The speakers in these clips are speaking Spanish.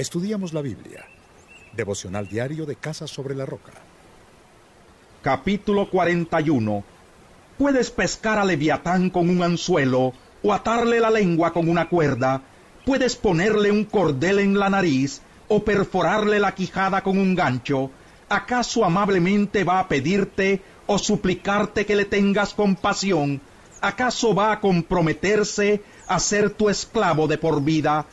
Estudiamos la Biblia. Devocional diario de Casa sobre la Roca. Capítulo 41. Puedes pescar a Leviatán con un anzuelo o atarle la lengua con una cuerda. Puedes ponerle un cordel en la nariz o perforarle la quijada con un gancho. ¿Acaso amablemente va a pedirte o suplicarte que le tengas compasión? ¿Acaso va a comprometerse a ser tu esclavo de por vida?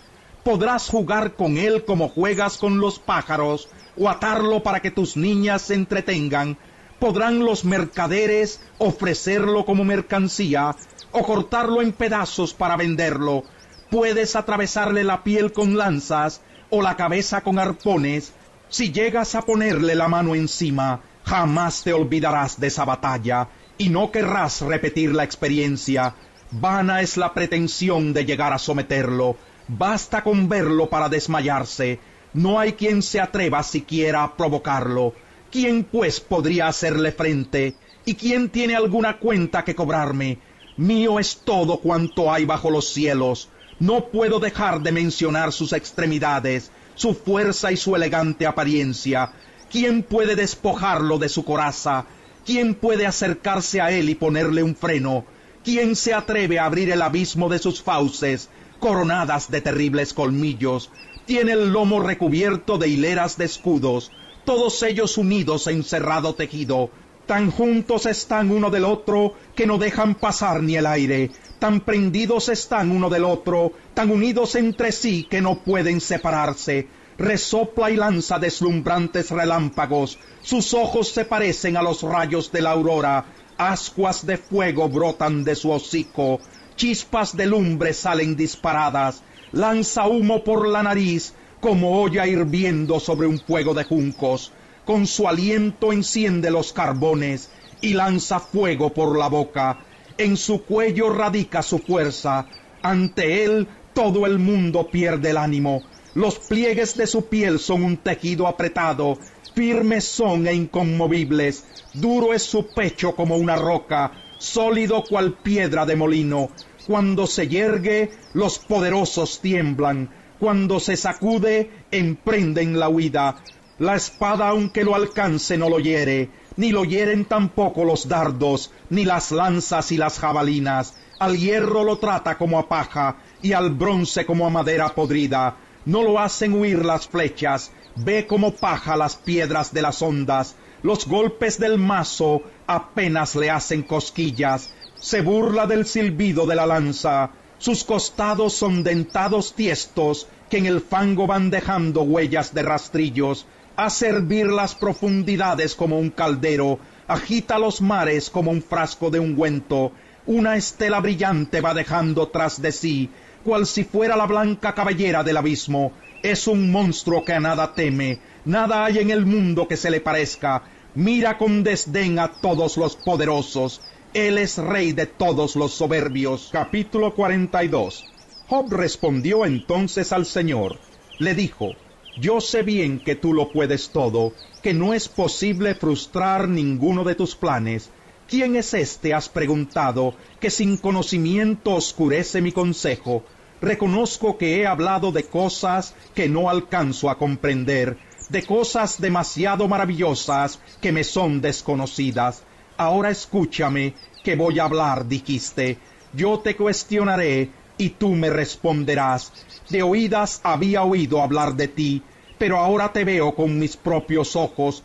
Podrás jugar con él como juegas con los pájaros, o atarlo para que tus niñas se entretengan. Podrán los mercaderes ofrecerlo como mercancía, o cortarlo en pedazos para venderlo. Puedes atravesarle la piel con lanzas, o la cabeza con arpones. Si llegas a ponerle la mano encima, jamás te olvidarás de esa batalla, y no querrás repetir la experiencia. Vana es la pretensión de llegar a someterlo Basta con verlo para desmayarse. No hay quien se atreva siquiera a provocarlo. ¿Quién pues podría hacerle frente? ¿Y quién tiene alguna cuenta que cobrarme? Mío es todo cuanto hay bajo los cielos. No puedo dejar de mencionar sus extremidades, su fuerza y su elegante apariencia. ¿Quién puede despojarlo de su coraza? ¿Quién puede acercarse a él y ponerle un freno? ¿Quién se atreve a abrir el abismo de sus fauces? Coronadas de terribles colmillos, tiene el lomo recubierto de hileras de escudos, todos ellos unidos en cerrado tejido, tan juntos están uno del otro que no dejan pasar ni el aire, tan prendidos están uno del otro, tan unidos entre sí que no pueden separarse. Resopla y lanza deslumbrantes relámpagos, sus ojos se parecen a los rayos de la aurora, ascuas de fuego brotan de su hocico, chispas de lumbre salen disparadas, lanza humo por la nariz como olla hirviendo sobre un fuego de juncos, con su aliento enciende los carbones y lanza fuego por la boca, en su cuello radica su fuerza, ante él todo el mundo pierde el ánimo, los pliegues de su piel son un tejido apretado, firmes son e inconmovibles, duro es su pecho como una roca, sólido cual piedra de molino. Cuando se yergue, los poderosos tiemblan. Cuando se sacude, emprenden la huida. La espada, aunque lo alcance, no lo hiere, ni lo hieren tampoco los dardos, ni las lanzas y las jabalinas. Al hierro lo trata como a paja, y al bronce como a madera podrida. No lo hacen huir las flechas, ve como paja las piedras de las ondas. Los golpes del mazo apenas le hacen cosquillas, se burla del silbido de la lanza, sus costados son dentados tiestos que en el fango van dejando huellas de rastrillos, a servir las profundidades como un caldero, agita los mares como un frasco de ungüento, una estela brillante va dejando tras de sí, cual si fuera la blanca cabellera del abismo, es un monstruo que a nada teme, nada hay en el mundo que se le parezca, mira con desdén a todos los poderosos, él es rey de todos los soberbios. Capítulo 42. Job respondió entonces al Señor. Le dijo, Yo sé bien que tú lo puedes todo, que no es posible frustrar ninguno de tus planes. ¿Quién es este, has preguntado, que sin conocimiento oscurece mi consejo? Reconozco que he hablado de cosas que no alcanzo a comprender, de cosas demasiado maravillosas que me son desconocidas. Ahora escúchame, que voy a hablar, dijiste. Yo te cuestionaré y tú me responderás. De oídas había oído hablar de ti, pero ahora te veo con mis propios ojos.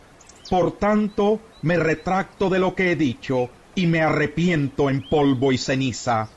Por tanto, me retracto de lo que he dicho y me arrepiento en polvo y ceniza.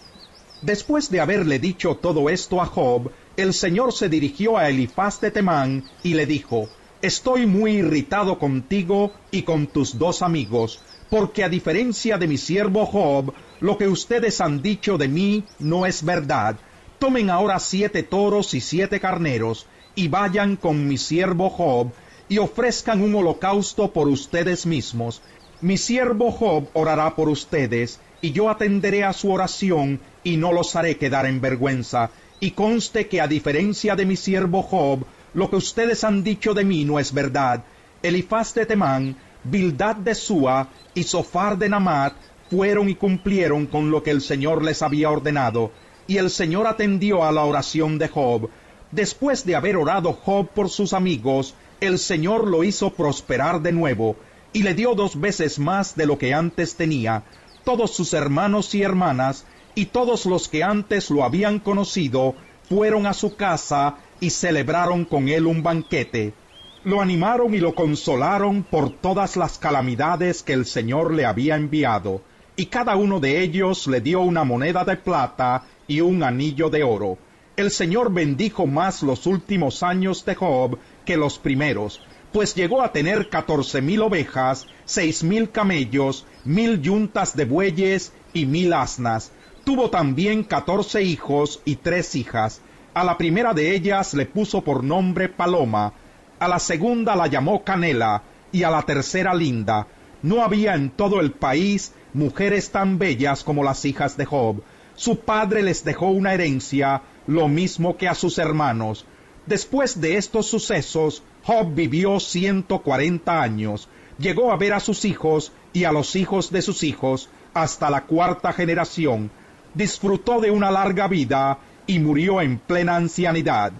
Después de haberle dicho todo esto a Job, el Señor se dirigió a Elifaz de Temán y le dijo, Estoy muy irritado contigo y con tus dos amigos, porque a diferencia de mi siervo Job, lo que ustedes han dicho de mí no es verdad. Tomen ahora siete toros y siete carneros, y vayan con mi siervo Job, y ofrezcan un holocausto por ustedes mismos. Mi siervo Job orará por ustedes, y yo atenderé a su oración, y no los haré quedar en vergüenza. Y conste que a diferencia de mi siervo Job, lo que ustedes han dicho de mí no es verdad. Elifaz de Temán Bildad de Sua y Sofar de Namat fueron y cumplieron con lo que el Señor les había ordenado, y el Señor atendió a la oración de Job. Después de haber orado Job por sus amigos, el Señor lo hizo prosperar de nuevo, y le dio dos veces más de lo que antes tenía. Todos sus hermanos y hermanas, y todos los que antes lo habían conocido, fueron a su casa y celebraron con él un banquete. Lo animaron y lo consolaron por todas las calamidades que el Señor le había enviado, y cada uno de ellos le dio una moneda de plata y un anillo de oro. El Señor bendijo más los últimos años de Job que los primeros, pues llegó a tener catorce mil ovejas, seis mil camellos, mil yuntas de bueyes y mil asnas. Tuvo también catorce hijos y tres hijas. A la primera de ellas le puso por nombre Paloma, a la segunda la llamó Canela y a la tercera Linda. No había en todo el país mujeres tan bellas como las hijas de Job. Su padre les dejó una herencia, lo mismo que a sus hermanos. Después de estos sucesos, Job vivió ciento cuarenta años, llegó a ver a sus hijos y a los hijos de sus hijos hasta la cuarta generación, disfrutó de una larga vida y murió en plena ancianidad.